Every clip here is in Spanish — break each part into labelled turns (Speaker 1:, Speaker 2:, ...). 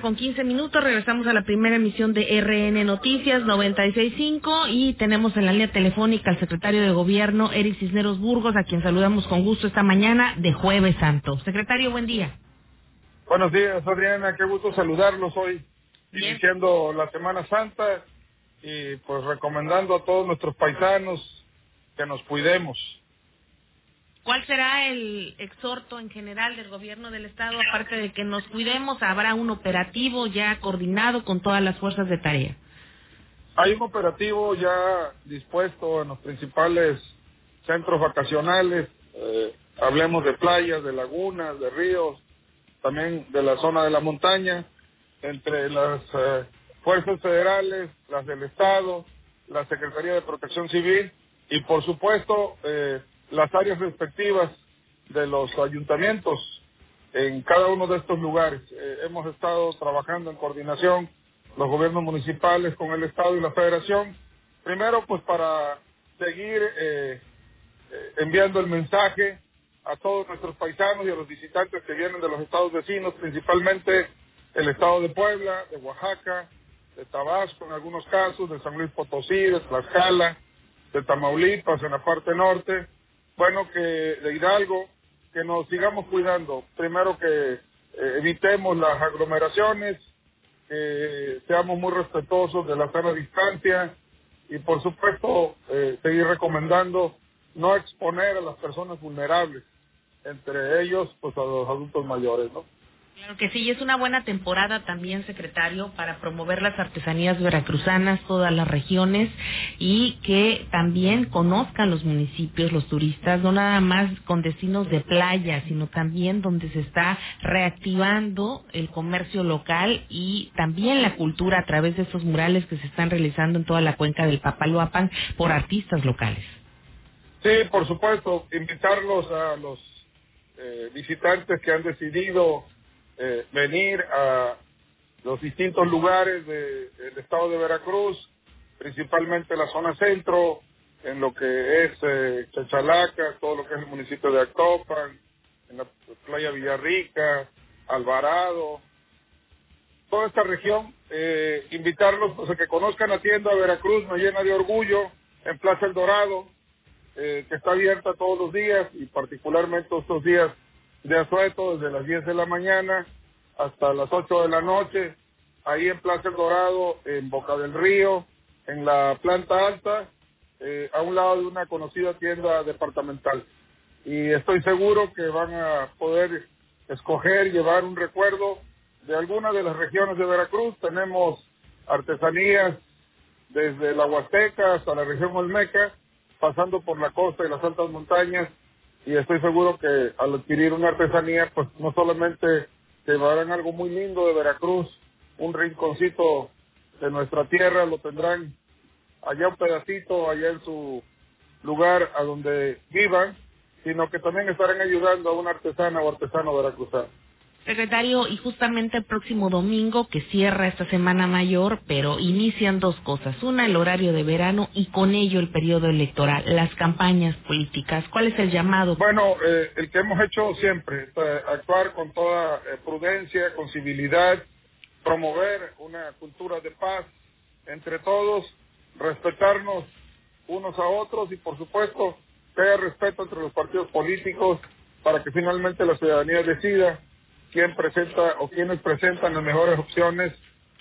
Speaker 1: con 15 minutos. Regresamos a la primera emisión de RN Noticias 96.5 y tenemos en la línea telefónica al secretario de Gobierno, Eric Cisneros Burgos, a quien saludamos con gusto esta mañana de Jueves Santo. Secretario, buen día.
Speaker 2: Buenos días, Adriana. Qué gusto saludarlos hoy,
Speaker 1: Bien.
Speaker 2: iniciando la Semana Santa y pues recomendando a todos nuestros paisanos que nos cuidemos.
Speaker 1: ¿Cuál será el exhorto en general del gobierno del estado? Aparte de que nos cuidemos, habrá un operativo ya coordinado con todas las fuerzas de tarea.
Speaker 2: Hay un operativo ya dispuesto en los principales centros vacacionales. eh, hablemos de playas, de lagunas, de ríos, también de la zona de la montaña, entre las eh, fuerzas federales, las del Estado, la Secretaría de Protección Civil y, por supuesto, eh, las áreas respectivas de los ayuntamientos en cada uno de estos lugares. Eh, hemos estado trabajando en coordinación los gobiernos municipales con el Estado y la Federación, primero pues para seguir eh, eh, enviando el mensaje a todos nuestros paisanos y a los visitantes que vienen de los estados vecinos, principalmente el estado de Puebla, de Oaxaca, de Tabasco en algunos casos, de San Luis Potosí, de Tlaxcala, de Tamaulipas en la parte norte, bueno, que de Hidalgo, que nos sigamos cuidando. Primero que eh, evitemos las aglomeraciones, que seamos muy respetuosos de la sana distancia y por supuesto eh, seguir recomendando no exponer a las personas vulnerables, entre ellos pues a los adultos mayores, ¿no?
Speaker 1: Claro que sí, es una buena temporada también, secretario, para promover las artesanías veracruzanas, todas las regiones, y que también conozcan los municipios, los turistas, no nada más con destinos de playa, sino también donde se está reactivando el comercio local y también la cultura a través de esos murales que se están realizando en toda la cuenca del Papaloapan por artistas locales.
Speaker 2: Sí, por supuesto, invitarlos a los eh, visitantes que han decidido eh, venir a los distintos lugares de- del estado de Veracruz, principalmente la zona centro, en lo que es eh, Chachalaca, todo lo que es el municipio de Actopan, en la playa Villarrica, Alvarado, toda esta región, eh, invitarlos pues, a que conozcan la tienda Veracruz, me llena de orgullo, en Plaza El Dorado, eh, que está abierta todos los días y particularmente estos días de asueto desde las 10 de la mañana hasta las 8 de la noche, ahí en Plaza Dorado, en Boca del Río, en la planta alta, eh, a un lado de una conocida tienda departamental. Y estoy seguro que van a poder escoger, llevar un recuerdo de alguna de las regiones de Veracruz. Tenemos artesanías desde la Huasteca hasta la región Olmeca, pasando por la costa y las altas montañas, y estoy seguro que al adquirir una artesanía, pues no solamente llevarán algo muy lindo de Veracruz, un rinconcito de nuestra tierra, lo tendrán allá un pedacito, allá en su lugar a donde vivan, sino que también estarán ayudando a una artesana o artesano veracruzano.
Speaker 1: Secretario, y justamente el próximo domingo que cierra esta semana mayor, pero inician dos cosas. Una, el horario de verano y con ello el periodo electoral, las campañas políticas. ¿Cuál es el llamado?
Speaker 2: Bueno, eh, el que hemos hecho siempre, eh, actuar con toda eh, prudencia, con civilidad, promover una cultura de paz entre todos, respetarnos unos a otros y por supuesto que haya respeto entre los partidos políticos para que finalmente la ciudadanía decida quién presenta o quiénes presentan las mejores opciones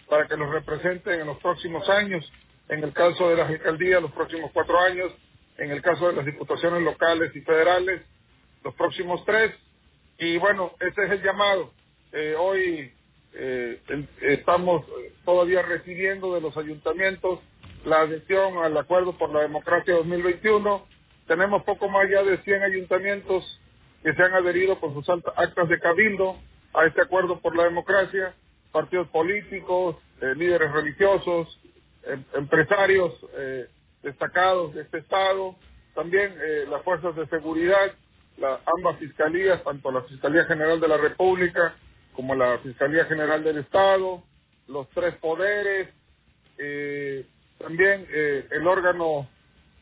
Speaker 2: para que los representen en los próximos años, en el caso de las alcaldías los próximos cuatro años, en el caso de las diputaciones locales y federales los próximos tres. Y bueno, ese es el llamado. Eh, hoy eh, estamos todavía recibiendo de los ayuntamientos la adhesión al Acuerdo por la Democracia 2021. Tenemos poco más ya de 100 ayuntamientos que se han adherido con sus actas de cabildo a este Acuerdo por la Democracia, partidos políticos, eh, líderes religiosos, em- empresarios eh, destacados de este Estado, también eh, las fuerzas de seguridad, la- ambas fiscalías, tanto la Fiscalía General de la República como la Fiscalía General del Estado, los tres poderes, también el órgano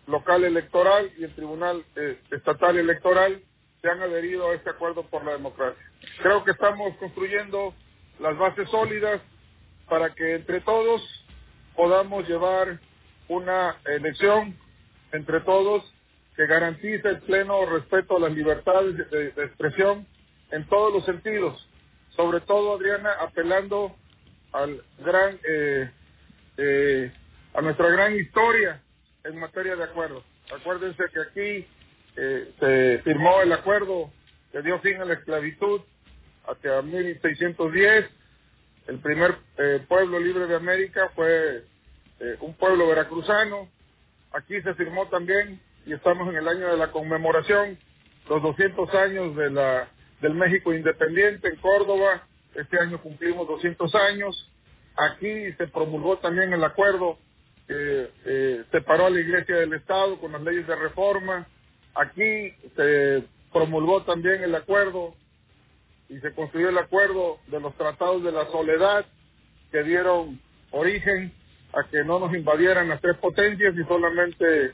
Speaker 2: local electoral y el Tribunal Estatal Electoral han adherido a este acuerdo por la democracia. Creo que estamos construyendo las bases sólidas para que entre todos podamos llevar una elección entre todos que garantice el pleno respeto a las libertades de, expresión en todos los sentidos. Sobre todo, Adriana, apelando al gran, eh, eh, a nuestra gran historia en materia de acuerdos. Acuérdense que aquí eh, se firmó el acuerdo que dio fin a la esclavitud hacia 1610. El primer pueblo libre de América fue un pueblo veracruzano. Aquí se firmó también y estamos en el año de la conmemoración, los 200 años del México independiente en Córdoba. Este año cumplimos 200 años. Aquí se promulgó también el acuerdo que eh, separó a la Iglesia del Estado con las leyes de reforma. Aquí se promulgó también el acuerdo y se construyó el acuerdo de los tratados de la soledad que dieron origen a que no nos invadieran las tres potencias y solamente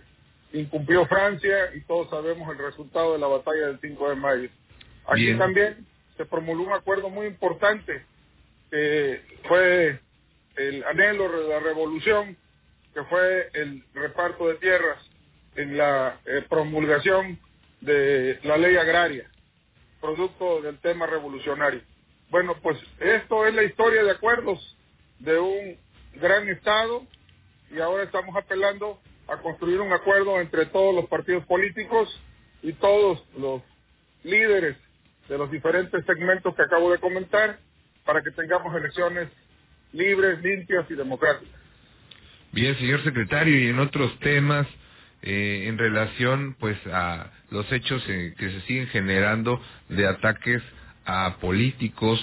Speaker 2: incumplió Francia y todos sabemos el resultado de la batalla del 5 de mayo. Aquí también se promulgó un acuerdo muy importante que fue el anhelo de la revolución, que fue el reparto de tierras en la eh, promulgación de la ley agraria, producto del tema revolucionario. Bueno, pues esto es la historia de acuerdos de un gran Estado y ahora estamos apelando a construir un acuerdo entre todos los partidos políticos y todos los líderes de los diferentes segmentos que acabo de comentar para que tengamos elecciones libres, limpias y democráticas.
Speaker 3: Bien, señor secretario, y en otros temas, eh, en relación pues a los hechos eh, que se siguen generando de ataques a políticos,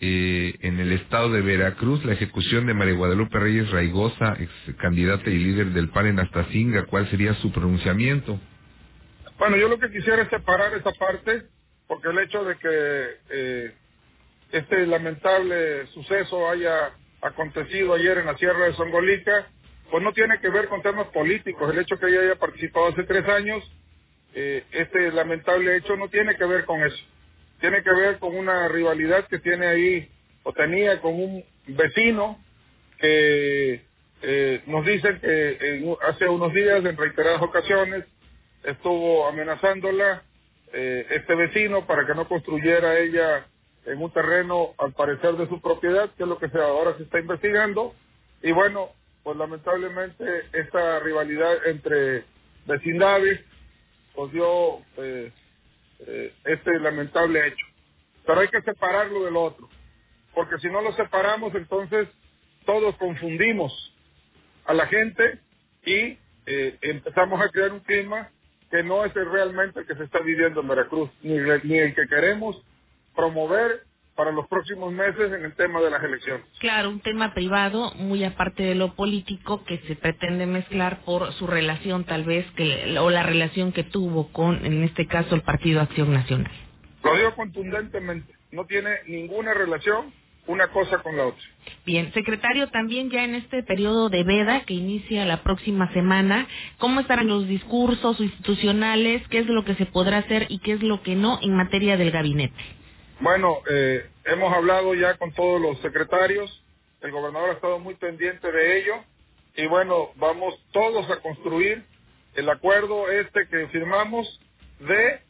Speaker 3: eh, en el estado de Veracruz, la ejecución de María Guadalupe Reyes Raigosa, ex candidata y líder del PAN en Astacinga, ¿cuál sería su pronunciamiento?
Speaker 2: Bueno, yo lo que quisiera es separar esa parte, porque el hecho de que este lamentable suceso haya acontecido ayer en la Sierra de Songolica, pues no tiene que ver con temas políticos. El hecho que ella haya participado hace tres años, eh, este lamentable hecho no tiene que ver con eso tiene que ver con una rivalidad que tiene ahí o tenía con un vecino que eh, nos dicen que hace unos días en reiteradas ocasiones estuvo amenazándola eh, este vecino para que no construyera ella en un terreno al parecer de su propiedad, que es lo que se, ahora se está investigando. Y bueno, pues lamentablemente esta rivalidad entre vecindades pues dio eh, eh, este lamentable hecho. Pero hay que separarlo del otro, porque si no lo separamos, entonces todos confundimos a la gente y eh, empezamos a crear un clima que no es realmente el que se está viviendo en Veracruz, ni el que queremos promover para los próximos meses en el tema de las elecciones.
Speaker 1: Claro, un tema privado, muy aparte de lo político, que se pretende mezclar por su relación tal vez, que o la relación que tuvo con, en este caso, el Partido Acción Nacional.
Speaker 2: Lo digo contundentemente, no tiene ninguna relación una cosa con la otra.
Speaker 1: Bien, secretario, también ya en este periodo de veda que inicia la próxima semana, ¿cómo estarán los discursos institucionales? ¿Qué es lo que se podrá hacer y qué es lo que no en materia del gabinete?
Speaker 2: Bueno, eh, hemos hablado ya con todos los secretarios, el gobernador ha estado muy pendiente de ello y bueno, vamos todos a construir el acuerdo este que firmamos de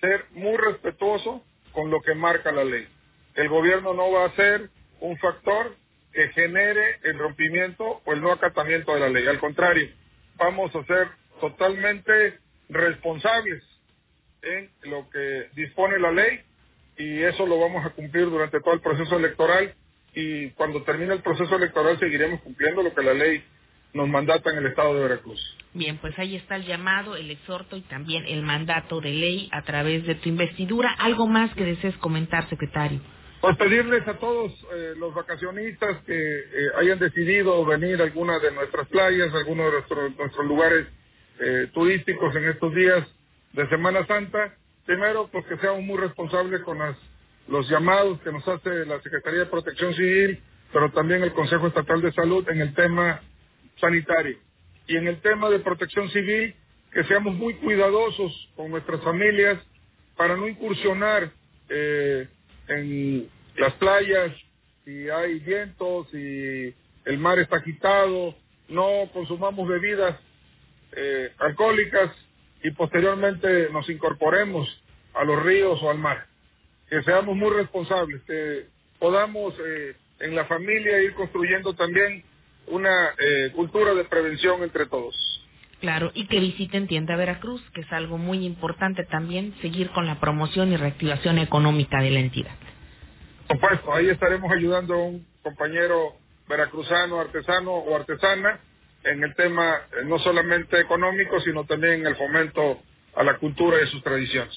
Speaker 2: ser muy respetuoso con lo que marca la ley. El gobierno no va a ser un factor que genere el rompimiento o el no acatamiento de la ley. Al contrario, vamos a ser totalmente responsables en lo que dispone la ley y eso lo vamos a cumplir durante todo el proceso electoral y cuando termine el proceso electoral seguiremos cumpliendo lo que la ley nos mandata en el estado de Veracruz.
Speaker 1: Bien, pues ahí está el llamado, el exhorto y también el mandato de ley a través de tu investidura. ¿Algo más que desees comentar, secretario?
Speaker 2: Pues pedirles a todos eh, los vacacionistas que eh, hayan decidido venir a alguna de nuestras playas, a alguno de nuestros, nuestros lugares eh, turísticos en estos días de Semana Santa, Primero, porque pues, seamos muy responsables con los llamados que nos hace la Secretaría de Protección Civil, pero también el Consejo Estatal de Salud en el tema sanitario. Y en el tema de protección civil, que seamos muy cuidadosos con nuestras familias para no incursionar eh, en las playas si hay vientos, si el mar está quitado, no consumamos bebidas eh, alcohólicas y posteriormente nos incorporemos a los ríos o al mar. Que seamos muy responsables, que podamos eh, en la familia ir construyendo también una eh, cultura de prevención entre todos.
Speaker 1: Claro, y que visiten Tienda Veracruz, que es algo muy importante también, seguir con la promoción y reactivación económica de la entidad.
Speaker 2: Por supuesto, ahí estaremos ayudando a un compañero veracruzano, artesano o artesana en el tema eh, no solamente económico, sino también en el fomento a la cultura y sus tradiciones.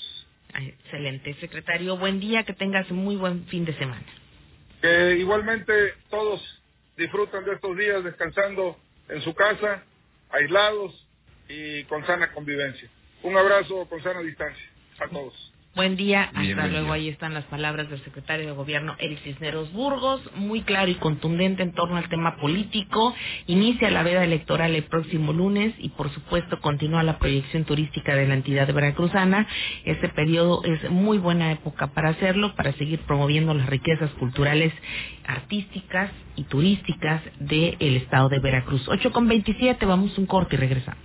Speaker 1: Excelente, secretario. Buen día, que tengas muy buen fin de semana.
Speaker 2: Que igualmente todos disfrutan de estos días descansando en su casa, aislados y con sana convivencia. Un abrazo con sana distancia a todos.
Speaker 1: Buen día, hasta luego. Ahí están las palabras del secretario de Gobierno, Eric Cisneros Burgos, muy claro y contundente en torno al tema político. Inicia la veda electoral el próximo lunes y, por supuesto, continúa la proyección turística de la entidad veracruzana. Este periodo es muy buena época para hacerlo, para seguir promoviendo las riquezas culturales, artísticas y turísticas del estado de Veracruz. 8 con 27, vamos un corte y regresamos.